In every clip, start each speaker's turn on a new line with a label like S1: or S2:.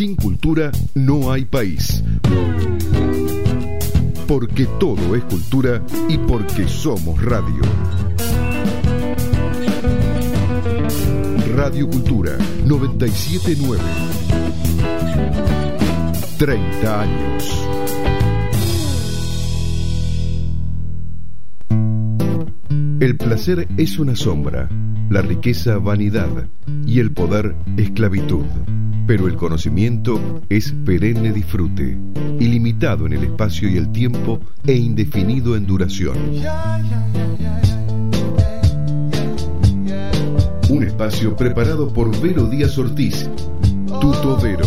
S1: Sin cultura no hay país. Porque todo es cultura y porque somos radio. Radio Cultura 979. 30 años. El placer es una sombra, la riqueza vanidad y el poder esclavitud. Pero el conocimiento es perenne disfrute, ilimitado en el espacio y el tiempo e indefinido en duración. Un espacio preparado por Vero Díaz Ortiz, Tuto Vero.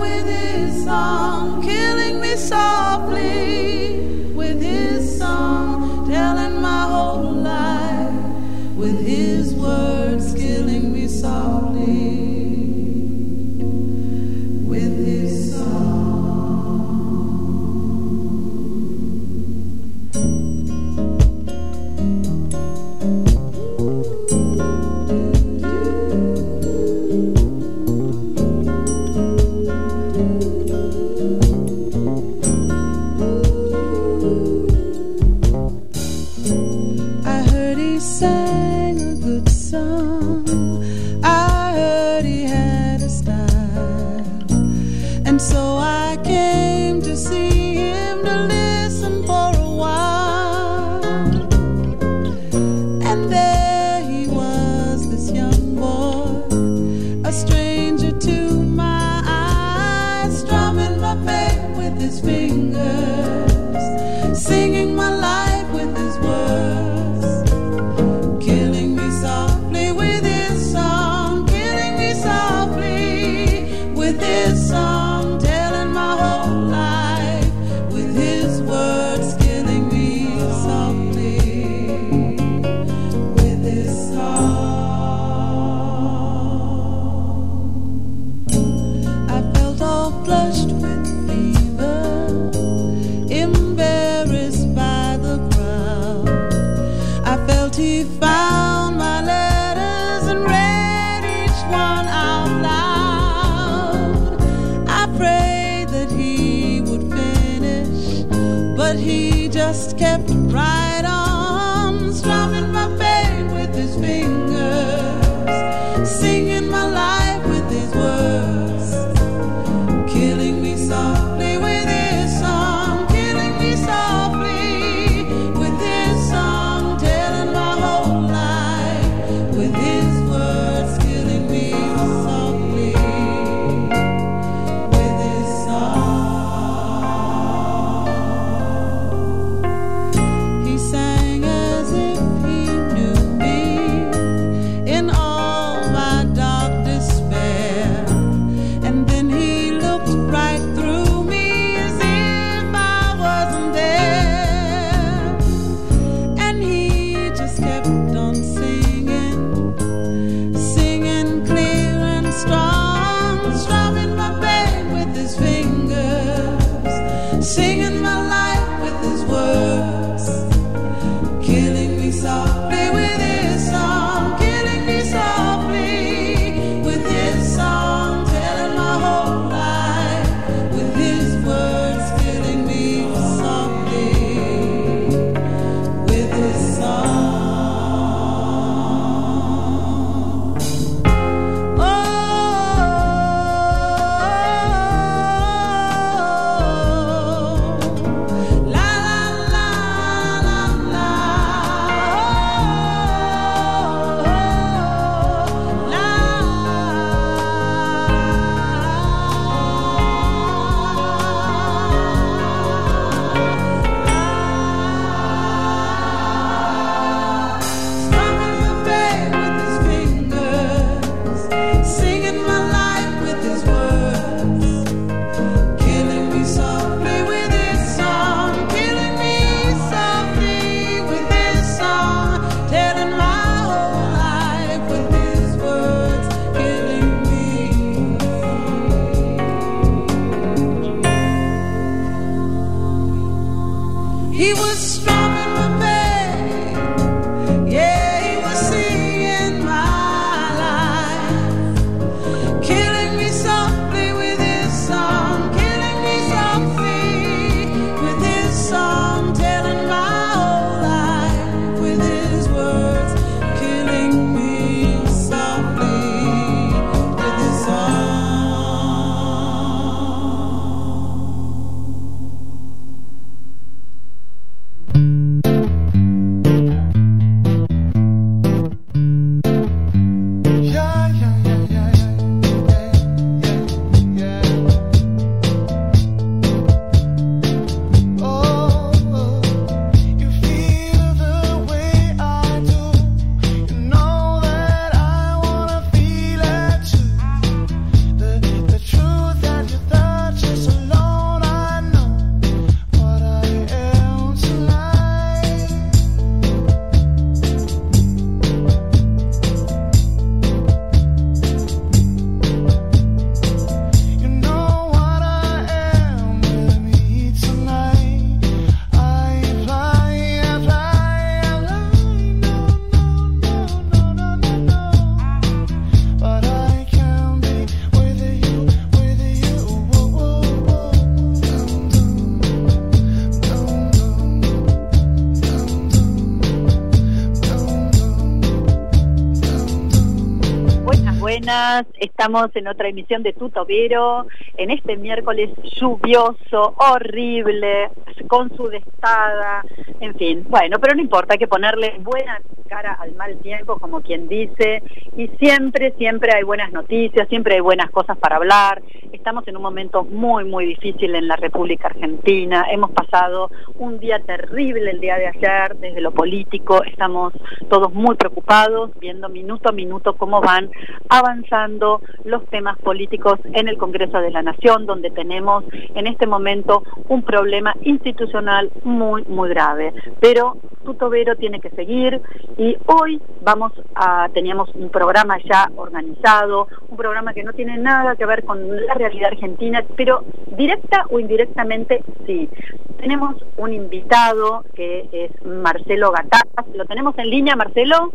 S2: personas
S3: Estamos en otra emisión de Tuto Vero, en este miércoles lluvioso, horrible, con su destada, en fin. Bueno, pero no importa, hay que ponerle buena cara al mal tiempo, como quien dice, y siempre, siempre hay buenas noticias, siempre hay buenas cosas para hablar. Estamos en un momento muy, muy difícil en la República Argentina. Hemos pasado un día terrible el día de ayer desde lo político. Estamos todos muy preocupados, viendo minuto a minuto cómo van avanzando los temas políticos en el Congreso de la Nación, donde tenemos en este momento un problema institucional muy, muy grave. Pero Tutobero tiene que seguir y hoy vamos a, teníamos un programa ya organizado, un programa que no tiene nada que ver con la realidad argentina, pero directa o indirectamente sí. Tenemos un invitado que es Marcelo Gataz. ¿Lo tenemos en línea, Marcelo?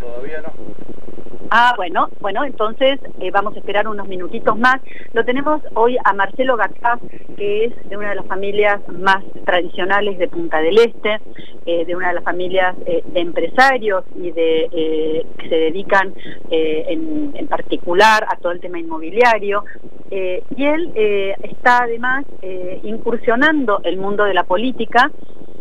S4: Todavía no.
S3: Ah, bueno, bueno, entonces eh, vamos a esperar unos minutitos más. Lo tenemos hoy a Marcelo Gataz, que es de una de las familias más tradicionales de Punta del Este, eh, de una de las familias eh, de empresarios y de que se dedican en, en, particular a todo el tema inmobiliario. y él está además incursionando el mundo de la política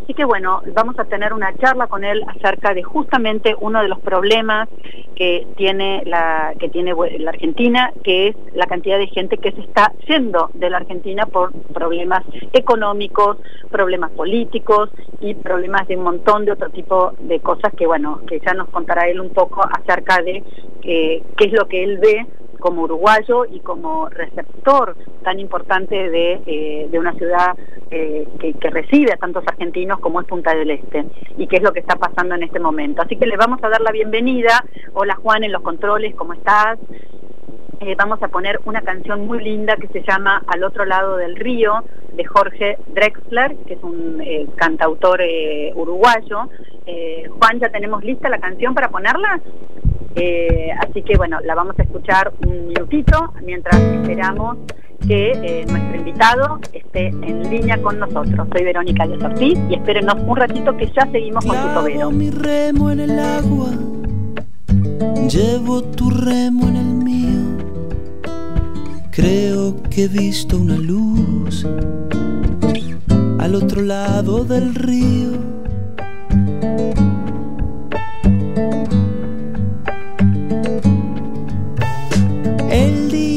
S3: Así que bueno, vamos a tener una charla con él acerca de justamente uno de los problemas que tiene la que tiene la Argentina, que es la cantidad de gente que se está yendo de la Argentina por problemas económicos, problemas políticos y problemas de un montón de otro tipo de cosas que bueno, que ya nos contará él un poco acerca de eh, qué es lo que él ve como uruguayo y como receptor tan importante de, eh, de una ciudad eh, que, que, recibe a tantos argentinos como es Punta del Este y qué es lo que está pasando en este momento. Así que le vamos a dar la bienvenida. Hola Juan en los controles, ¿cómo estás? Eh, vamos a poner una canción muy linda que se llama Al otro lado del río de Jorge Drexler, que es un cantautor uruguayo. Juan, ¿ya tenemos lista la canción para ponerla? Eh, así que bueno, la vamos a escuchar un minutito mientras esperamos que eh, nuestro invitado esté en línea con nosotros. Soy Verónica de Ortiz y espérenos un ratito que ya seguimos con tu tobero.
S5: mi remo en el agua, llevo tu remo en el mío. Creo que he visto una luz al otro lado del río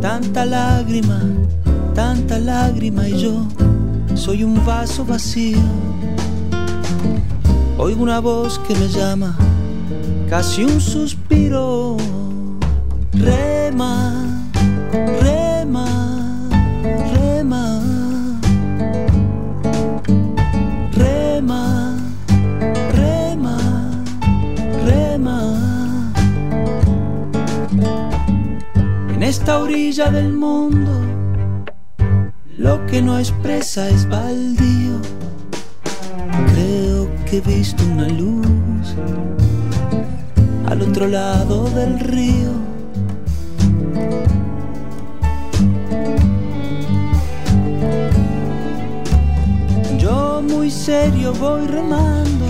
S5: Tanta lágrima tanta lágrima y yo soy un vaso vacío Oigo una voz que me llama, casi un suspiro. Rema, rema. Esta orilla del mundo, lo que no expresa es baldío. Creo que he visto una luz al otro lado del río. Yo muy serio voy remando,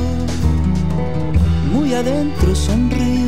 S5: muy adentro sonrío.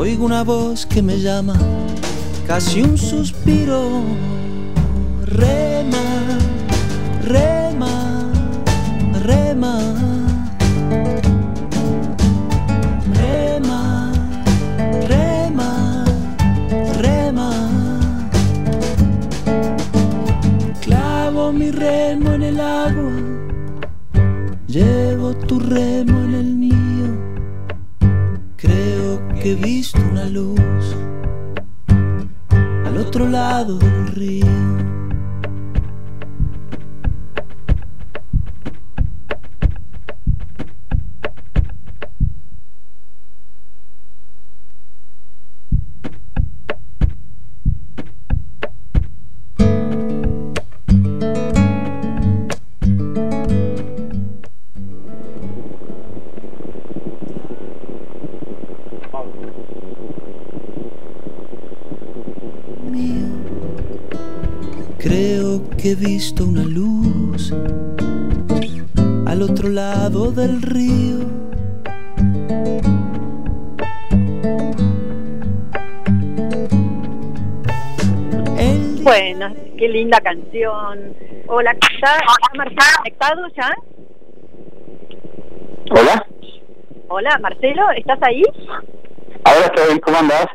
S5: Oigo una voz que me llama, casi un suspiro. Rema, rema, rema. Rema, rema, rema. Clavo mi remo en el agua, llevo tu remo una luz al otro lado del río.
S3: Qué linda canción. Hola, ¿está, Marcelo conectado ya?
S4: Hola,
S3: Hola, Marcelo, ¿estás ahí?
S4: ahora estoy, ¿cómo andás?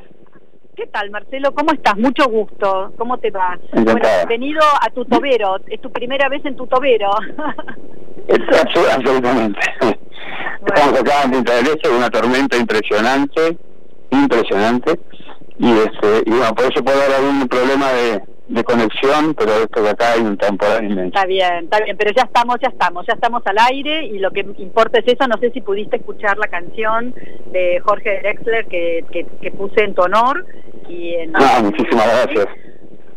S3: ¿Qué tal, Marcelo? ¿Cómo estás? Mucho gusto. ¿Cómo te va? Bueno, bienvenido a tu tobero. Es tu primera vez en tu tobero.
S4: Absolutamente. Estamos acá en Punta del Este, una tormenta impresionante, impresionante, y este, y bueno, por eso puede haber algún problema de, de conexión, pero esto de acá hay un temporal inmenso.
S3: Está bien, está bien, pero ya estamos, ya estamos, ya estamos al aire y lo que importa es eso. No sé si pudiste escuchar la canción de Jorge Drexler que, que, que puse en tu honor. Y en,
S4: Ah, muchísimas gracias.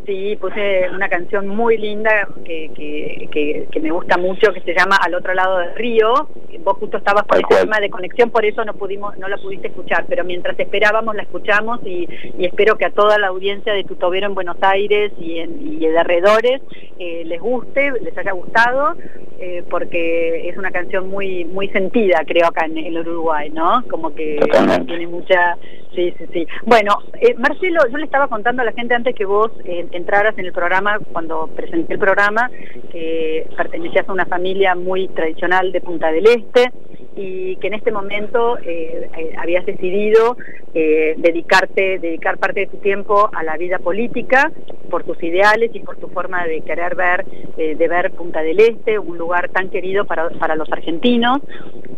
S3: Sí, puse una canción muy linda que, que, que, que me gusta mucho, que se llama Al otro lado del río. Vos justo estabas con el
S4: cual.
S3: tema de conexión, por eso no pudimos, no la pudiste escuchar, pero mientras esperábamos la escuchamos y, y espero que a toda la audiencia de Tutobero en Buenos Aires y en y de alrededores eh, les guste, les haya gustado, eh, porque es una canción muy muy sentida, creo, acá en el Uruguay, ¿no? Como que
S4: Totalmente.
S3: tiene mucha... Sí, sí, sí. Bueno, eh, Marcelo, yo le estaba contando a la gente antes que vos entraras en el programa, cuando presenté el programa, que pertenecías a una familia muy tradicional de Punta del Este y que en este momento eh, eh, habías decidido eh, dedicarte, dedicar parte de tu tiempo a la vida política por tus ideales y por tu forma de querer ver, eh, de ver Punta del Este, un lugar tan querido para, para los argentinos.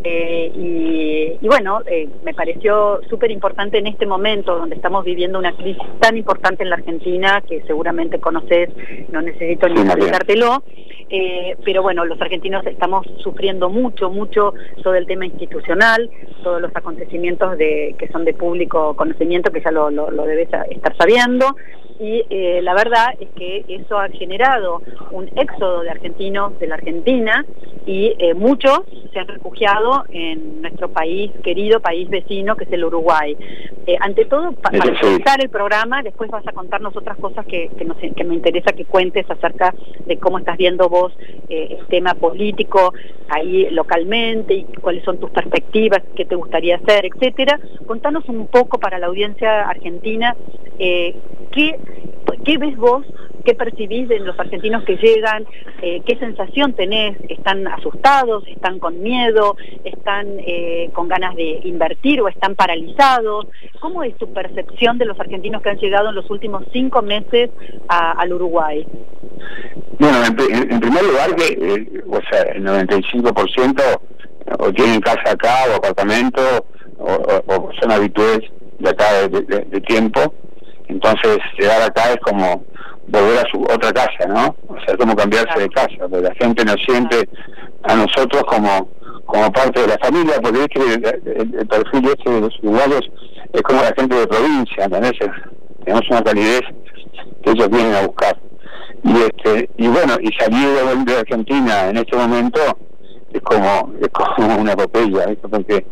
S3: Eh, y, y bueno, eh, me pareció súper importante en este momento donde estamos viviendo una crisis tan importante en la Argentina que seguramente conoces, no necesito ni explicártelo. Pero bueno, los argentinos estamos sufriendo mucho, mucho todo el tema institucional, todos los acontecimientos de, que son de público conocimiento, que ya lo, lo, lo debes estar sabiendo. Y eh, la verdad es que eso ha generado un éxodo de argentinos de la Argentina y eh, muchos se han refugiado en nuestro país, querido país vecino, que es el Uruguay. Eh, ante todo, pa- para empezar el programa, después vas a contarnos otras cosas que, que, nos- que me interesa que cuentes acerca de cómo estás viendo vos eh, el tema político ahí localmente y cuáles son tus perspectivas, qué te gustaría hacer, etcétera. Contanos un poco para la audiencia argentina eh, qué, qué ves vos, qué percibís de los argentinos que llegan, eh, qué sensación tenés, están asustados, están con miedo, están eh, con ganas de invertir o están paralizados. ¿Cómo es tu percepción de los argentinos que han llegado en los últimos cinco meses al Uruguay?
S4: Bueno, en, pri- en- en primer lugar, que, eh, o sea, el 95% o tienen casa acá o apartamento o, son habituales de acá de tiempo. Entonces, llegar acá es como volver a su otra casa, ¿no? O sea, es como cambiarse de casa, porque la gente nos siente a nosotros como como parte de la familia, porque es que el, el- perfil este de los uruguayos es como la gente de provincia, ¿entendés? Tenemos una calidez que ellos vienen a buscar y este y bueno y salir de, de Argentina en este momento es como es como una epopeya ¿viste? porque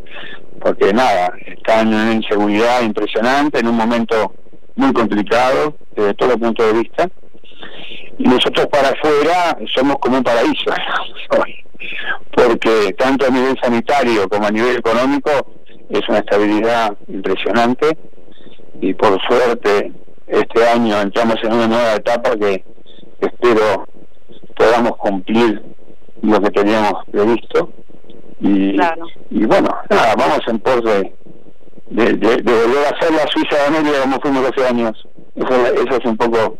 S4: porque nada están en una inseguridad impresionante en un momento muy complicado desde todo punto de vista. Y nosotros para afuera somos como un paraíso hoy porque tanto a nivel sanitario como a nivel económico es una estabilidad impresionante. Y por suerte este año entramos en una nueva etapa que espero podamos cumplir lo que teníamos previsto. Y,
S3: Claro.
S4: y bueno, nada, vamos en pos de, de, de- de volver a ser la Suiza de América como fuimos hace años. Eso, eso es un poco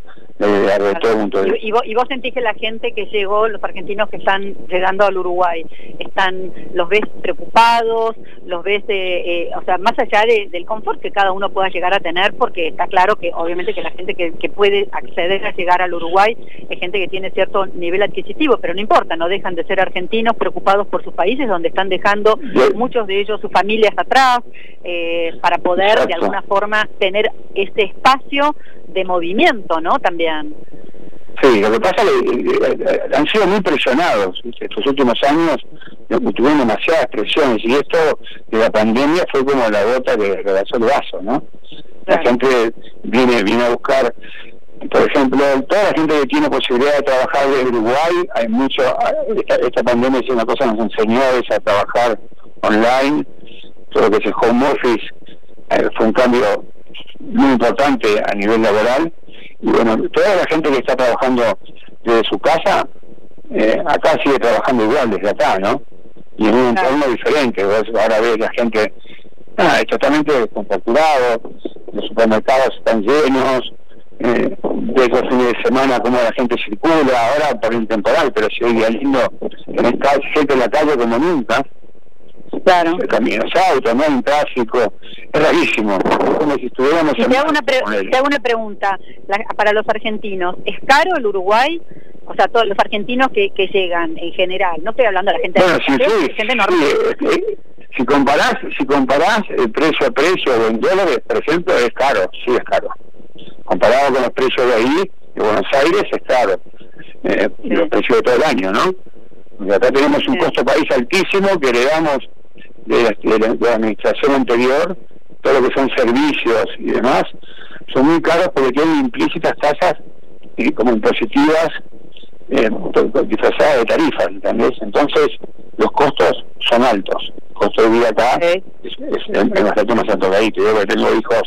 S4: de todo
S3: Y, vos, y vos sentís que la gente que llegó, los argentinos que están llegando al Uruguay, están los ves preocupados, los ves, eh, eh, o sea, más allá de- del confort que cada uno pueda llegar a tener, porque está claro que obviamente que la gente que, que puede acceder a llegar al Uruguay es gente que tiene cierto nivel adquisitivo, pero no importa, no dejan de ser argentinos preocupados por sus países, donde están dejando muchos de ellos sus familias atrás, eh, para poder de alguna forma tener este espacio de movimiento, ¿no? También.
S4: Sí, lo que pasa es que eh, eh, han sido muy presionados estos últimos años, tuvieron demasiadas presiones y esto de la pandemia fue como la gota que rebasó el vaso, ¿no? La gente viene, viene a buscar, por ejemplo, toda la gente que tiene posibilidad de trabajar de Uruguay, hay mucho, esta, esta pandemia es una cosa que nos enseñó es a trabajar online, todo lo que es el home office eh, fue un cambio muy importante a nivel laboral y bueno, toda la gente que está trabajando desde su casa, eh, acá sigue trabajando igual desde acá, ¿no? Y en un
S3: Claro.
S4: entorno diferente, vos ahora ves la gente ah, es totalmente descontracturado, los supermercados están llenos, eh, ves los fines de semana cómo la gente circula, ahora por el temporal, pero si hoy día lindo, tenés gente en la calle como nunca,
S3: Claro.
S4: caminos, autos, no hay un tráfico, es rarísimo, es como si estuviéramos
S3: Y te hago una, pre-
S4: con él.
S3: te hago una pregunta La- para los argentinos. ¿Es caro el Uruguay? O sea, todos los argentinos que, que llegan en general. No estoy hablando de la gente
S4: Bueno,
S3: de
S4: sí, sí,
S3: gente normal.
S4: sí, eh, eh, si comparás, si comparás el precio a precio en dólares, por ejemplo, es caro, sí es caro. Comparado con los precios de ahí, de Buenos Aires, es caro. Eh. Los precios de todo el año, ¿no? Porque acá tenemos un costo país altísimo que heredamos de la, de la- de la administración anterior, todo lo que son servicios y demás, son muy caros porque tienen implícitas tasas eh, como impositivas eh, disfrazadas de tarifas, ¿entendés? Entonces, los costos son altos. El costo de vida acá es, es, es bastante más alto que ahí. Te digo que tengo hijos,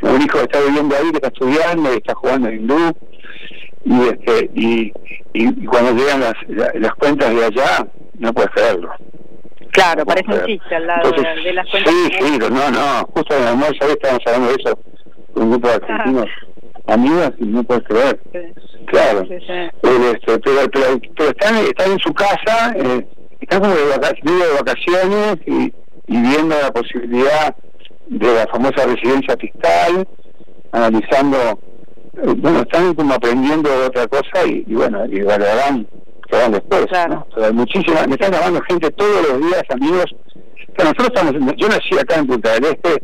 S4: tengo un hijo que está viviendo ahí, que está estudiando, que está jugando en hindú, y, este, y, y, y cuando llegan las, la- las cuentas de allá, no puedes creerlo.
S3: Claro,
S4: No
S3: parece un chiste al lado
S4: Entonces,
S3: de, las cuentas.
S4: Sí, sí, no, no, justo en el almuerzo hoy estábamos hablando de eso con un grupo de argentinos amigos y no puedes creer.
S3: Sí,
S4: Claro.
S3: sí, sí.
S4: Este, pero, pero, pero están, están en su casa, eh, están como de vacaciones, de vacaciones y, y viendo la posibilidad de la famosa residencia fiscal, analizando, eh, bueno, están como aprendiendo de otra cosa y, y bueno, y valorarán que van después.
S3: Claro.
S4: ¿no? Pero hay muchísima, me están llamando gente todos los días, amigos. nosotros estamos, yo nací acá en Punta del Este,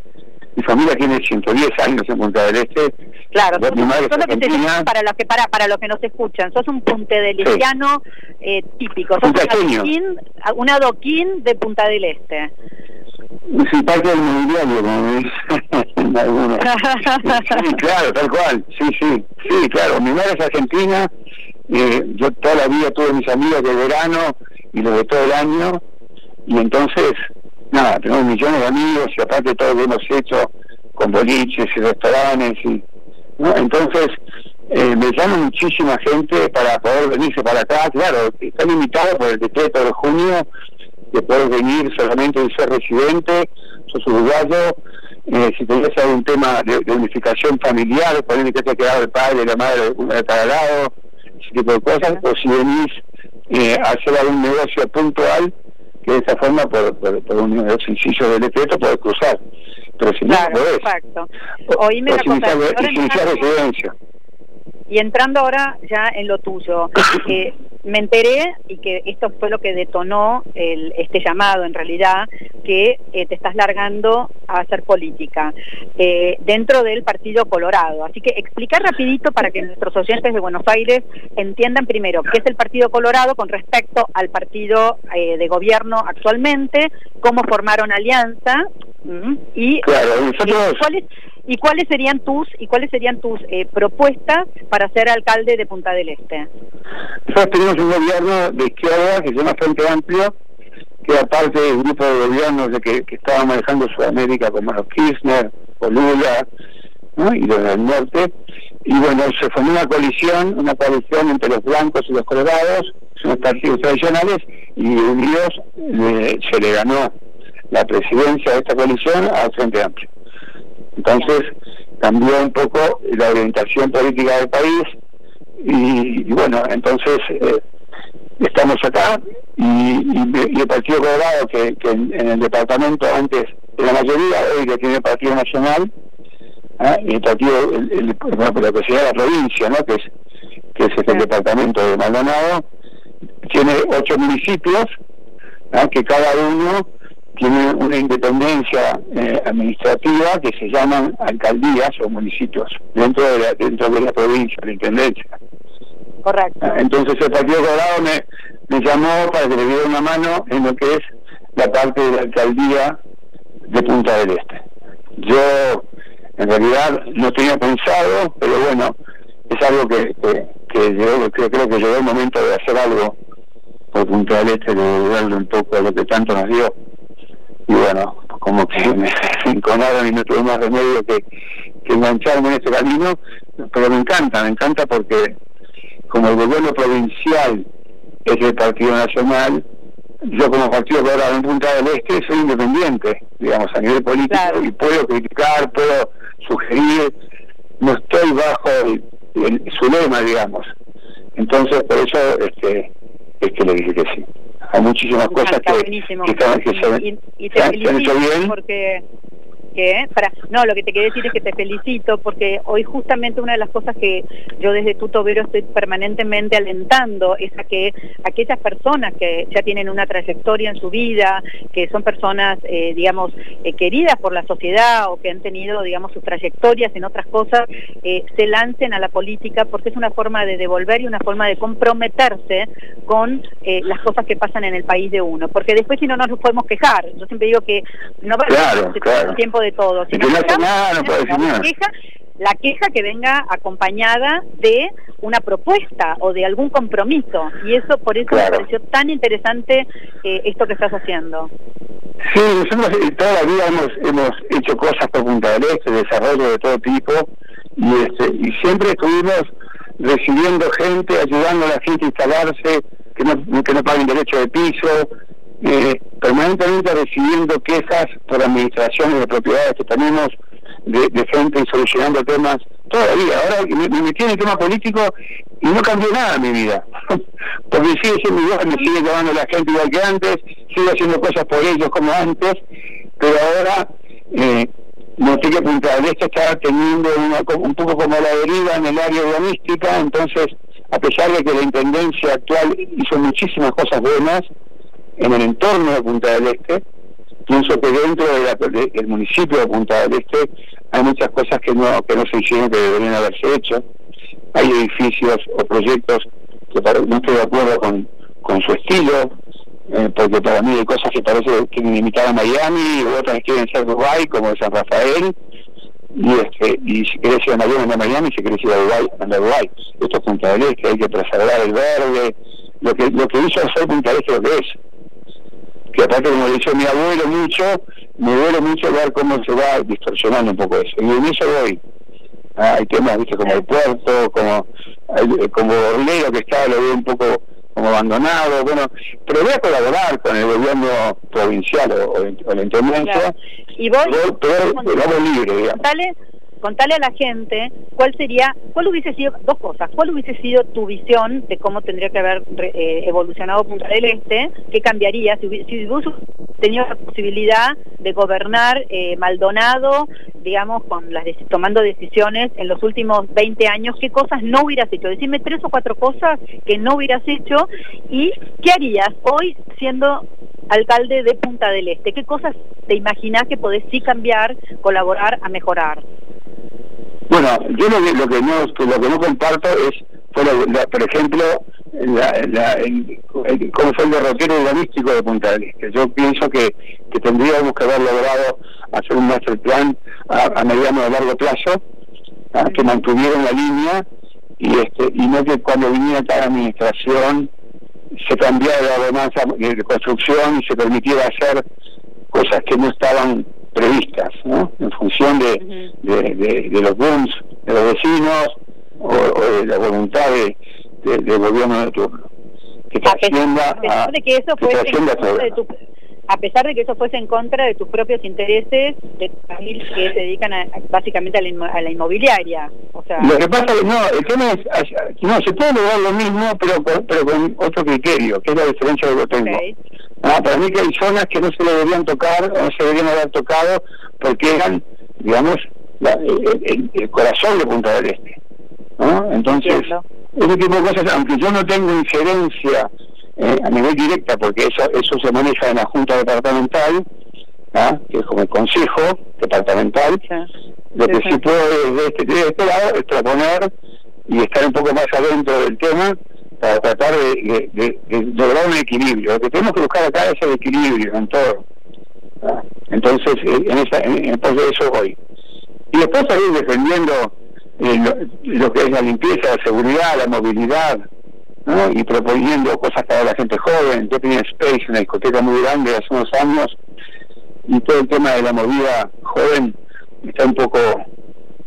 S4: mi familia tiene 110 años en Punta del Este,
S3: Claro,
S4: Mi
S3: sos,
S4: madre
S3: sos
S4: es
S3: lo que te para los que para para los que nos escuchan, sos un puntedelestiano eh, típico, sos un
S4: Puntaqueño.
S3: adoquín, un adoquín de Punta del Este.
S4: Sí, parte del mobiliario, como me dicen algunos. Sí, claro, tal cual. Sí, sí. Sí, claro. Mi madre es argentina. Eh, yo toda la vida tuve mis amigos de verano y los de todo el año. Y entonces, nada, tenemos millones de amigos y aparte todo lo que hemos hecho con boliches y restaurantes. y. Entonces, eh, me llama muchísima gente para poder venirse para acá. Claro, están invitados por el decreto de junio de poder venir solamente y ser residente, sos uruguayo, eh, si tenés algún tema de, de unificación familiar, ponerle que te ha quedado el padre, la madre, de cada lado, ese tipo de cosas, o si venís eh, a hacer algún negocio puntual, que de esa forma, por, por, por un sencillo del decreto, podés cruzar. Pero si no,
S3: Claro,
S4: no podés.
S3: exacto.
S4: O-
S3: Oíme
S4: o
S3: una
S4: si
S3: cosa,
S4: iniciar- iniciar residencia.
S3: Y entrando ahora ya en lo tuyo, eh, me enteré y que esto fue lo que detonó el, este llamado en realidad, que eh, te estás largando a hacer política eh, dentro del Partido Colorado. Así que explicar rapidito para que nuestros oyentes de Buenos Aires entiendan primero qué es el Partido Colorado con respecto al partido eh, de gobierno actualmente, cómo formaron alianza ¿m? y
S4: Claro,
S3: ¿Y
S4: nosotros...
S3: cuáles y cuáles serían tus y cuáles serían tus eh, propuestas para ser alcalde de Punta del Este?
S4: Nosotros tenemos un gobierno de izquierda que se llama Frente Amplio, que aparte del grupo de gobiernos de que, que estaba manejando Sudamérica como los Kirchner o y los del norte. Y bueno, se formó una coalición, una coalición entre los blancos y los colorados, son los partidos tradicionales, y unidos le- se le ganó la presidencia de esta coalición al Frente Amplio. Entonces cambió un poco la orientación política del país y, y bueno, entonces eh, estamos acá y, y- y el Partido Colorado, que, que en, en el departamento antes de la mayoría, hoy que tiene el Partido Nacional, ¿ah? y el partido, el, el- bueno, la que sería la provincia, ¿no? que es, que es este, el departamento de Maldonado, tiene ocho municipios, ¿ah? que cada uno tiene una independencia eh, administrativa que se llaman alcaldías o municipios dentro de la, dentro de la provincia, la intendencia.
S3: Correcto.
S4: Ah, Entonces el Partido Colorado me, me llamó para que le diera una mano en lo que es la parte de la alcaldía de Punta del Este. Yo en realidad no tenía pensado, pero bueno, es algo que, que, que llegó- que creo que llegó el momento de hacer algo por Punta del Este, de devolverle un poco a lo que tanto nos dio. Y bueno, como que me enconaron y no tuve más remedio que, que engancharme en este camino, pero me encanta, me encanta porque como el gobierno provincial es el Partido Nacional, yo como Partido Colorado en Punta del Este soy independiente, digamos, a nivel político,
S3: Claro.
S4: y puedo criticar, puedo sugerir, no estoy bajo el- el- su lema, digamos. Entonces, por eso este, es que le dije que sí. Hay muchísimas cosas que, que, que se,
S3: y, y- te felicito
S4: bien.
S3: porque ¿Qué? Para, no, lo que te quería decir es que te felicito porque hoy justamente una de las cosas que yo desde Tutobero estoy permanentemente alentando es a que aquellas personas que ya tienen una trayectoria en su vida, que son personas, eh, digamos, eh, queridas por la sociedad o que han tenido, digamos, sus trayectorias en otras cosas, eh, se lancen a la política porque es una forma de devolver y una forma de comprometerse con eh, las cosas que pasan en el país de uno. Porque después si no, no nos podemos quejar. Yo siempre digo que no va
S4: Claro,
S3: a ser
S4: claro.
S3: tiempo de todo.
S4: Y que no hace nada, no puede decir
S3: la
S4: nada.
S3: queja, la queja que venga acompañada de una propuesta o de algún compromiso. Y eso, por eso
S4: Claro.
S3: me pareció tan interesante eh, esto que estás haciendo.
S4: Sí, nosotros eh, toda la vida hemos, hemos hecho cosas por Punta del Este, desarrollo de todo tipo, y, este, y siempre estuvimos recibiendo gente, ayudando a la gente a instalarse, que no, que no paguen derecho de piso, eh, permanentemente recibiendo quejas por administraciones de propiedades que tenemos de, gente y solucionando temas todavía. Ahora me, me metí en el tema político y no cambió nada en mi vida. Porque sigue siendo igual, me sigue llamando la gente igual que antes, sigo haciendo cosas por ellos como antes, pero ahora eh, noté que Este estaba teniendo una, un poco como la deriva en el área urbanística, entonces, a pesar de que la Intendencia actual hizo muchísimas cosas buenas en el entorno de Punta del Este, pienso que dentro de de- del municipio de Punta del Este hay muchas cosas que no que no se hicieron que deberían haberse hecho. Hay edificios o proyectos que pare- no estoy de acuerdo con, con su estilo eh, porque para mí hay cosas que parece que imitar a Miami y otras que quieren ser Dubái como San Rafael y este y si querés ir a Miami anda a Miami si querés ir a Dubái anda a Dubái esto es Punta del Este hay que preservar el verde. Lo que lo que hizo hacer Punta del Este lo que es que aparte como le dicho mi abuelo mucho, me duele mucho ver cómo se va distorsionando un poco eso. Y en eso voy. Ah, hay temas, viste, como el puerto, como eh, como Orlero que está, lo veo un poco como abandonado, bueno, pero voy a colaborar con el gobierno provincial o, o, o la intendencia,
S3: Claro. Y vos,
S4: pero, pero hago libre, digamos.
S3: contale, contale a la gente cuál sería, cuál hubiese sido, dos cosas, cuál hubiese sido tu visión de cómo tendría que haber eh, evolucionado Punta del Este, qué cambiaría si, hubi- si tenías la posibilidad de gobernar eh, Maldonado, digamos, con las tomando decisiones en los últimos 20 años, qué cosas no hubieras hecho. Decime tres o cuatro cosas que no hubieras hecho y qué harías hoy siendo alcalde de Punta del Este. ¿Qué cosas te imaginás que podés sí cambiar, colaborar a mejorar?
S4: Bueno, yo lo que, lo que no lo que no comparto es, por, la- por ejemplo, la, cómo fue el derrotero urbanístico de Punta del Este. Yo pienso que, que tendríamos que haber logrado hacer un master plan a, a mediano o largo plazo, que mantuviera la línea y este y no que cuando viniera cada administración se cambiara la ordenanza de de construcción y se permitiera hacer cosas que no estaban previstas, ¿no? En función de, de, de- de los booms de los vecinos o, o de la voluntad de, de- del gobierno de turno. Que
S3: A pesar, de que eso fuese en
S4: trascienda
S3: contra
S4: todo.
S3: de tu, a pesar de que eso fuese en contra de tus propios intereses de familias que se dedican a- básicamente a la, inmo- a la inmobiliaria, o sea,
S4: Lo que pasa es no, el tema es, no, se puede lograr lo mismo, pero con, pero con otro criterio, que es la diferencia de lo que tengo. Ah, para mí que hay zonas que no se deberían tocar no se deberían haber tocado porque eran, digamos, la- el, el- corazón de Punta del Este. ¿no? Entonces,
S3: Entiendo.
S4: ese tipo de cosas, aunque yo no tengo injerencia eh, a nivel directa, porque eso eso se maneja en la Junta Departamental, ¿ah? que es como el Consejo Departamental,
S3: Sí.
S4: lo que
S3: Sí,
S4: sí
S3: sí.
S4: puedo desde este, desde este lado es proponer y estar un poco más adentro del tema para tratar de, lograr un equilibrio. Lo que tenemos que buscar acá es el equilibrio en todo. Entonces, eh, en, esa, en, en pos de eso voy. Y después seguir defendiendo eh, lo, lo que es la limpieza, la seguridad, la movilidad, ¿no? y proponiendo cosas para la gente joven. Yo tenía Space, una discoteca muy grande hace unos años, y todo el tema de la movida joven está un poco,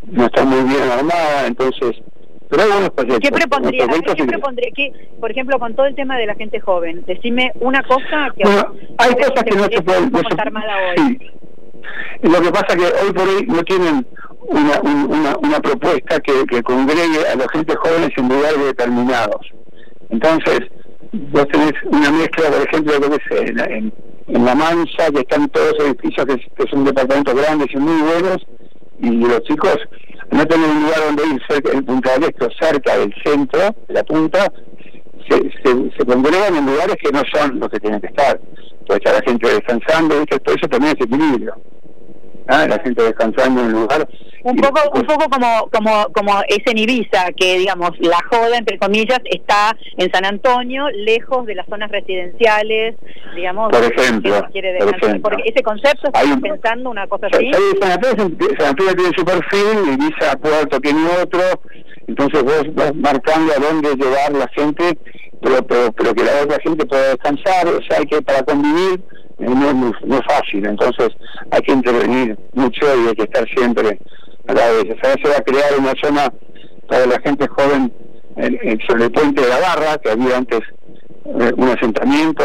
S4: no está muy bien armada, entonces, pero hay buenos proyectos.
S3: ¿Qué
S4: proyectos
S3: ¿Qué propondría? ¿Qué, por ejemplo, con todo el tema de la gente joven, decime una cosa que
S4: Bueno, hay
S3: que
S4: cosas que no se pueden... no se-
S3: hoy.
S4: sí. Lo que pasa es que hoy por hoy no tienen una, un- una, una propuesta que, que congregue a la gente jóvenes en lugares determinados. Entonces, vos tenés una mezcla, por ejemplo, sé, en, en, en La Mancha, que están todos los edificios que, que son departamentos grandes y muy buenos, y los chicos no tienen un lugar donde ir cerca, en Punta Este, cerca del centro, la punta, se, se, congregan en lugares que no son los que tienen que estar. Puede estar la gente descansando, todo eso también es equilibrio. ¿Ah? La gente descansando en un lugar.
S3: Un poco, un poco como, como, como es en Ibiza, que digamos la joda entre comillas está en San Antonio, lejos de las zonas residenciales, digamos.
S4: Por ejemplo,
S3: no quiere
S4: por ejemplo.
S3: Porque ese concepto
S4: Hay
S3: estás
S4: un-
S3: pensando una cosa
S4: Sa-
S3: así.
S4: San Antonio, San Antonio tiene su perfil, Ibiza Puerto tiene otro, entonces vos vas marcando a dónde llevar la gente, pero, pero, pero que la otra gente pueda descansar, o sea, hay que para convivir no, muy- no es fácil, entonces hay que intervenir mucho y hay que estar siempre a la vez. O sea, se va a crear una zona para la gente joven en- en- sobre el puente de la Barra, que había antes eh, un asentamiento,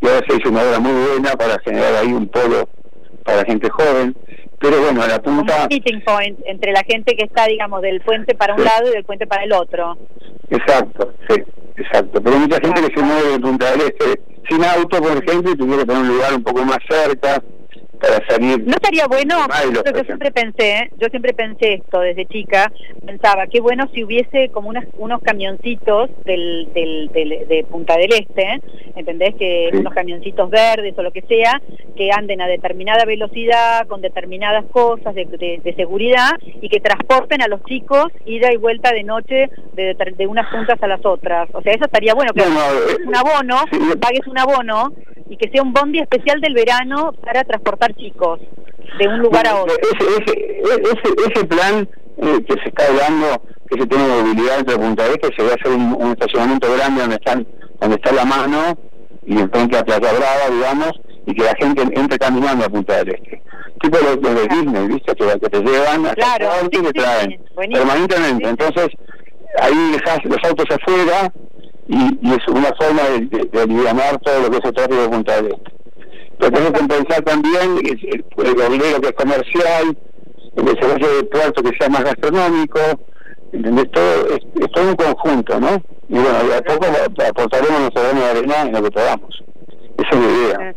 S4: y ahora se hizo una obra muy buena para generar ahí un polo para gente joven. Pero bueno, a la
S3: Como un
S4: punta,
S3: meeting point entre la gente que está, digamos, del puente para un
S4: Sí.
S3: lado y del puente para el otro.
S4: exacto, sí, exacto. Pero hay mucha gente que se mueve de Punta del Este sin auto, por ejemplo, y tuviera que poner un lugar un poco más cerca, para salir.
S3: No estaría bueno, yo, siempre pensé, yo siempre pensé esto desde chica, pensaba, qué bueno si hubiese como unas, unos camioncitos del, del, del- de Punta del Este, ¿entendés? Que
S4: Sí.
S3: unos camioncitos verdes o lo que sea, que anden a determinada velocidad, con determinadas cosas de, de- de seguridad y que transporten a los chicos ida y vuelta de noche de, de unas puntas a las otras. O sea, eso estaría bueno, que
S4: No, no, eh,
S3: un abono,
S4: sí,
S3: pagues un abono y que sea un bondi especial del verano para transportar chicos de un lugar a otro.
S4: Ese, ese, ese, ese plan eh, que se está hablando, que se tiene movilidad entre Punta Este, se va a hacer un, un estacionamiento grande donde están donde está la mano y enfrente a Playa Brava, digamos, y que la gente entre caminando a Punta del Este. Tipo los, los de Disney, ¿viste? Que, que te llevan hasta
S3: Claro,
S4: auto y
S3: sí,
S4: te
S3: sí,
S4: traen
S3: sí,
S4: permanentemente.
S3: Sí.
S4: Entonces, ahí dejas los autos afuera y, y es una forma de, de, de alivianar todo lo que es el tráfico de Punta del Este. Pero tenemos que pensar también el, el que es comercial, el desarrollo del puerto que sea más gastronómico, ¿entendés? Todo es, todo un conjunto, ¿no? Y bueno, a poco aportaremos nuestro grano de arena en lo que podamos. Esa es la idea.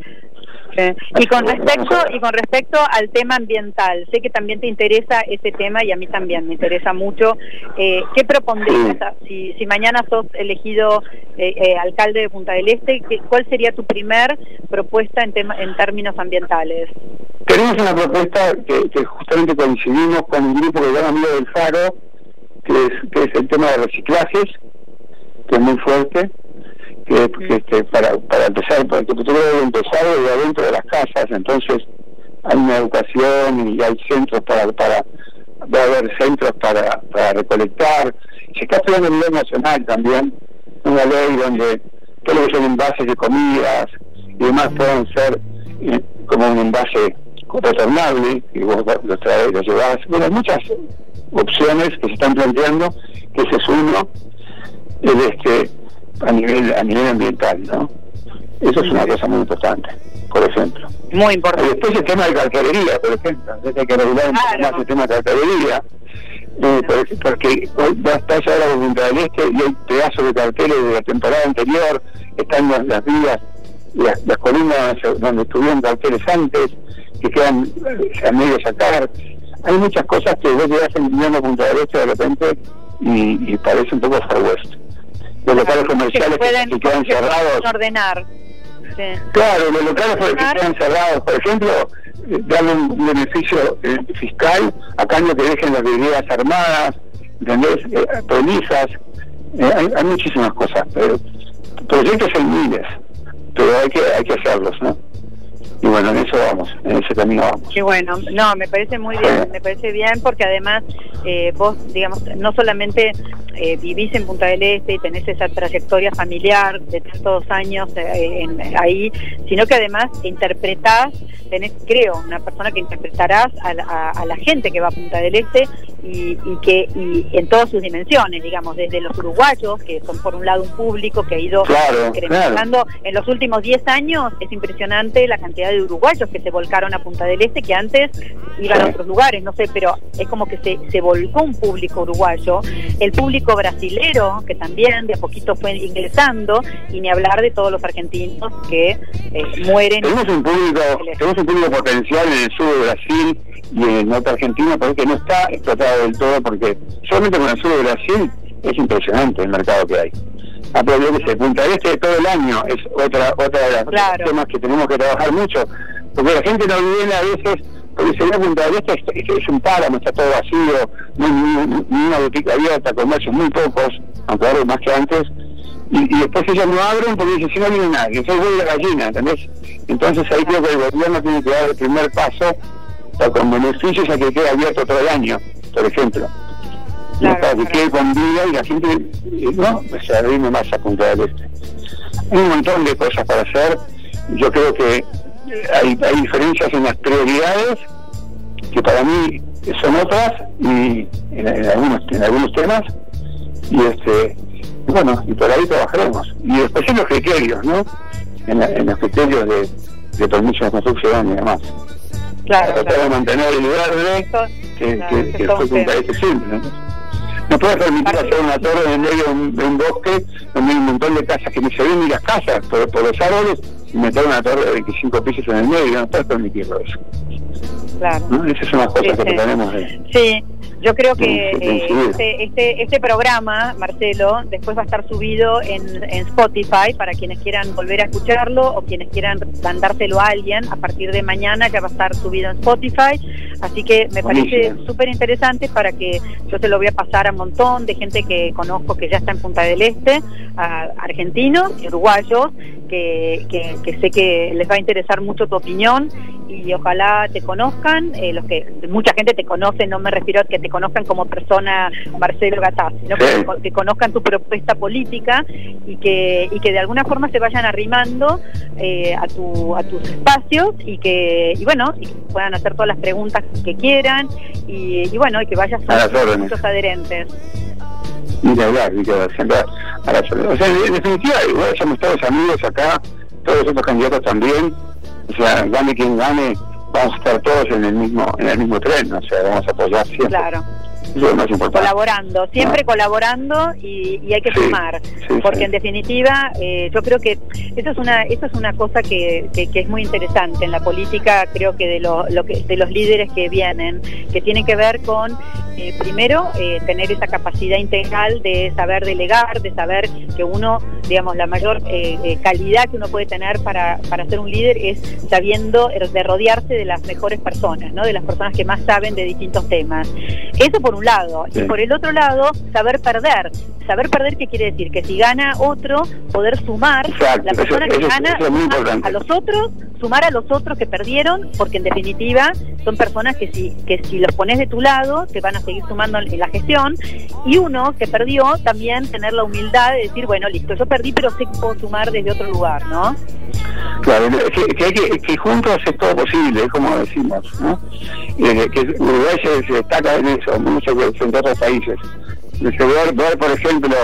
S3: Y con respecto y con respecto al tema ambiental, sé que también te interesa ese tema y a mí también me interesa mucho. Eh, ¿Qué propondrías si, si mañana sos elegido eh, eh, alcalde de Punta del Este? ¿qué- ¿Cuál sería tu primer propuesta en tema en términos ambientales?
S4: Tenemos una propuesta que, que justamente coincidimos con un grupo que llama Amigo del Faro, que es, que es el tema de reciclajes, que es muy fuerte, que, este, para, para empezar, para que todo debe empezar desde adentro de las casas, entonces hay una educación y hay centros para, para va a haber centros para, para recolectar. Se está estudiando a nivel nacional también una ley donde todo lo que son envases de comidas y demás puedan ser eh, como un envase retornable, que vos lo traes, lo llevas. Bueno, hay muchas opciones que se están planteando, que ese es uno, el este, a nivel a nivel ambiental, ¿no? Eso es una cosa muy importante, por ejemplo.
S3: Muy
S4: Y
S3: importante.
S4: después el tema de cartelería, por ejemplo. Entonces hay que regular un poco más el tema de cartelería. Eh, por- porque hoy vas vas ahora a Punta del Este y hay pedazos de carteles de la temporada anterior, están las, las vías, las, las columnas donde estuvieron carteles antes, que quedan eh, a medio sacar. Hay muchas cosas que vos llegas a Punta del Este de repente y, y parece un poco Far West. Los locales
S3: que
S4: comerciales
S3: se pueden,
S4: que, quedan
S3: que
S4: cerrados.
S3: ordenar. Sí.
S4: Claro, los locales por- que están cerrados, por ejemplo, eh, darle un beneficio eh, fiscal a cambio que dejen las vidrieras armadas, ¿entendés? Eh, polizas, eh, hay, hay muchísimas cosas, pero proyectos hay miles, pero hay que hay que hacerlos, ¿no? Y bueno, en eso vamos, en ese camino vamos.
S3: Qué bueno, no, me parece muy bien, me parece bien porque además eh, vos, digamos, no solamente eh, vivís en Punta del Este y tenés esa trayectoria familiar de tantos años eh, en- ahí, sino que además interpretás, tenés, creo, una persona que interpretarás a, la- a- a la gente que va a Punta del Este y, y que y en todas sus dimensiones, digamos, desde los uruguayos, que son por un lado un público que ha ido
S4: Claro,
S3: incrementando. En los últimos 10 años es impresionante la cantidad de uruguayos que se volcaron a Punta del Este que antes iban a otros lugares, no sé, pero es como que se, se volcó un público uruguayo, el público brasilero que también de a poquito fue ingresando y ni hablar de todos los argentinos que eh, mueren.
S4: Tenemos un público, tenemos un público potencial en el sur de Brasil y en el norte argentino, pero que no está explotado del todo porque solamente con el sur de Brasil es impresionante el mercado que hay. Yo que sé, Punta Este todo el año es otra otra de las
S3: Claro.
S4: temas que tenemos que trabajar mucho, porque la gente no viene a veces, porque se ve Punta del Este es, es- es un páramo, está todo vacío, ni, ni una boutique abierta, comercios muy pocos, aunque ahora más que antes, y, y después ellos no abren porque dicen, si no viene nadie, soy huevo de gallina, ¿entendés? Entonces ahí creo que el gobierno tiene que dar el primer paso para con beneficios a que quede abierto todo el año, por ejemplo.
S3: Claro,
S4: ¿no? para que
S3: claro.
S4: quede con vida y la gente no se arrime más a Punta del Este. Hay un montón de cosas para hacer. Yo creo que hay, hay diferencias en las prioridades que para mí son otras y en, en algunos en algunos temas y este y bueno y por ahí trabajaremos y después en los criterios no en, la- en los criterios de, de permiso de construcción y demás
S3: Claro,
S4: tratar de
S3: claro.
S4: mantener el verde
S3: Esto-
S4: que,
S3: claro,
S4: que, que
S3: todo
S4: fue
S3: un
S4: Este siempre ¿no? No puedes permitir hacer una torre en medio de un, de un bosque donde hay un montón de casas que ni se ven ni las casas por, por los árboles y meter una torre de 25 pisos en el medio, no puedes permitirlo eso.
S3: Claro.
S4: ¿no? Esas son las cosas
S3: Sí,
S4: que
S3: sí.
S4: tenemos. de-
S3: Sí, yo creo que eh, este, este, este programa, Marcelo, después va a estar subido en, en Spotify para quienes quieran volver a escucharlo o quienes quieran mandárselo a alguien. A partir de mañana ya va a estar subido en Spotify. Así que me parece súper interesante para que yo se lo voy a pasar a un montón de gente que conozco que ya está en Punta del Este, a argentinos uruguayos, que, que, que sé que les va a interesar mucho tu opinión y ojalá te conozcan, eh, los que mucha gente te conoce, no me refiero a que te conozcan como persona Marcelo Gataz, sino que
S4: Sí.
S3: te que conozcan tu propuesta política y que y que de alguna forma se vayan arrimando eh, a tu a tus espacios y que y bueno y que puedan hacer todas las preguntas que quieran y, y bueno y que vayas
S4: A las
S3: muchos adherentes.
S4: Ni de hablar, ni que hablar, siempre a la salud. O sea, en definitiva, igual somos todos amigos acá, todos los otros candidatos también. O sea, gane quien gane, vamos a estar todos en el mismo en el mismo tren, o sea, vamos a apoyar siempre. Eso es lo más importante.
S3: colaborando, siempre
S4: Ah.
S3: colaborando y, y hay que
S4: Sí,
S3: sumar,
S4: sí,
S3: porque
S4: sí.
S3: en definitiva eh, yo creo que eso es una eso es una cosa que, que, que es muy interesante en la política, creo que de lo, lo que de los líderes que vienen, que tiene que ver con eh, primero eh, tener esa capacidad integral de saber delegar, de saber que uno, digamos, la mayor eh, calidad que uno puede tener para, para ser un líder es sabiendo de rodearse de las mejores personas, ¿no? De las personas que más saben de distintos temas. Eso por un lado.
S4: Sí.
S3: Y por el otro lado, saber perder. Saber perder, ¿qué quiere decir? Que si gana otro, poder sumar
S4: Exacto,
S3: la persona
S4: eso-
S3: que
S4: eso-
S3: gana
S4: eso es
S3: a los otros, sumar a los otros que perdieron, porque en definitiva son personas que si, que si los pones de tu lado, te van a seguir sumando en la gestión. Y uno que perdió, también tener la humildad de decir, bueno, listo, yo perdí, pero sé que puedo sumar desde otro lugar, ¿no?
S4: Claro, que, que, que, que juntos es todo posible, es como decimos, ¿no? Eh, que Uruguay se, destaca en eso, mucho a otros países. Ver, ver, por ejemplo,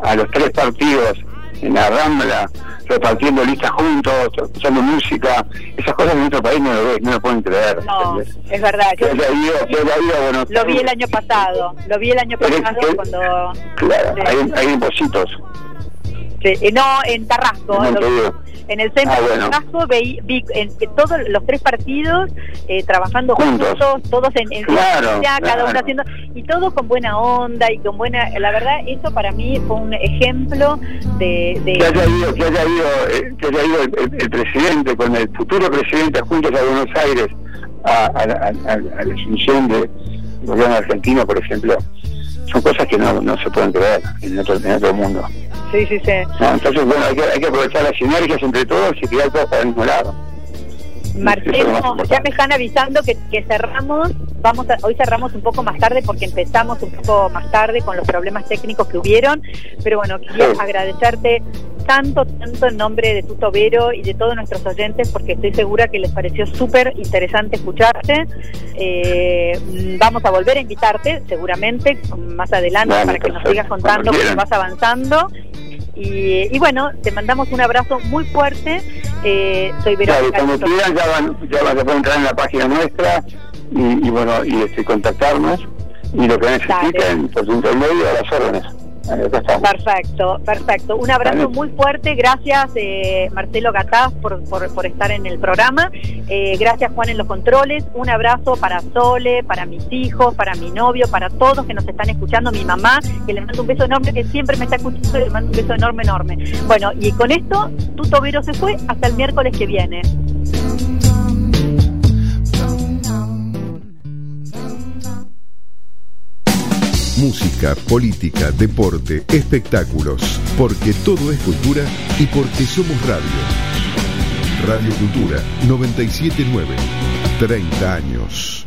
S4: a los tres partidos en la Rambla, repartiendo listas juntos, escuchando música, esas cosas en nuestro país no lo ves, no lo pueden creer.
S3: No,
S4: ¿entendés?
S3: es verdad.
S4: Yo
S3: Yo
S4: yo
S3: lo vi el año pasado, lo vi el año
S4: es
S3: pasado cuando...
S4: Claro,
S3: Sí.
S4: hay, hay
S3: Sí, eh, no, en Tarrasco.
S4: en
S3: el centro
S4: Ah,
S3: de. Tarrasco vi, vi en, en todos los tres partidos eh, trabajando
S4: Juntos.
S3: juntos, todos en, en
S4: Claro,
S3: ya, cada uno haciendo y todo con buena onda y con buena la verdad eso para mí fue un ejemplo de, de-
S4: que haya ido, que haya ido, eh, que haya ido el, el- el presidente con el futuro presidente juntos a Buenos Aires a, a, a- la asunción del gobierno argentino, por ejemplo, son cosas que no, no se pueden creer en otro, en otro mundo.
S3: sí sí sí
S4: ¿no? Entonces, bueno, hay que, hay que aprovechar las sinergias entre todos y tirar todos para el mismo lado. Es
S3: Marcelo, ya me están avisando que, que cerramos, vamos a- hoy cerramos un poco más tarde porque empezamos un poco más tarde con los problemas técnicos que hubieron, pero bueno, quería
S4: Sí.
S3: agradecerte tanto, tanto en nombre de Tuto Vero y de todos nuestros oyentes porque estoy segura que les pareció súper interesante escucharte. Eh, vamos a volver a invitarte seguramente más adelante
S4: Dale,
S3: para que nos sigas contando
S4: cuando
S3: cómo vas avanzando. Y, y bueno, te mandamos un abrazo muy fuerte. Eh, soy
S4: Claro,
S3: Verónica.
S4: cuando
S3: Tuto-
S4: quieran ya van, ya van, se pueden entrar en la página nuestra y, y bueno, y este, contactarnos y lo que necesiten, por punto y medio, a las órdenes.
S3: Perfecto, perfecto. Un abrazo muy fuerte. Gracias, eh, Marcelo Gataz, por, por, por estar en el programa. Eh, gracias, Juan, en los controles. Un abrazo para Sole, para mis hijos, para mi novio, para todos que nos están escuchando. Mi mamá, que le mando un beso enorme, que siempre me está escuchando, le mando un beso enorme, enorme. Bueno, y con esto, tu tobero se fue hasta el miércoles que viene.
S1: Música, política, deporte, espectáculos. Porque todo es cultura y porque somos radio. Radio Cultura 979. 30 años.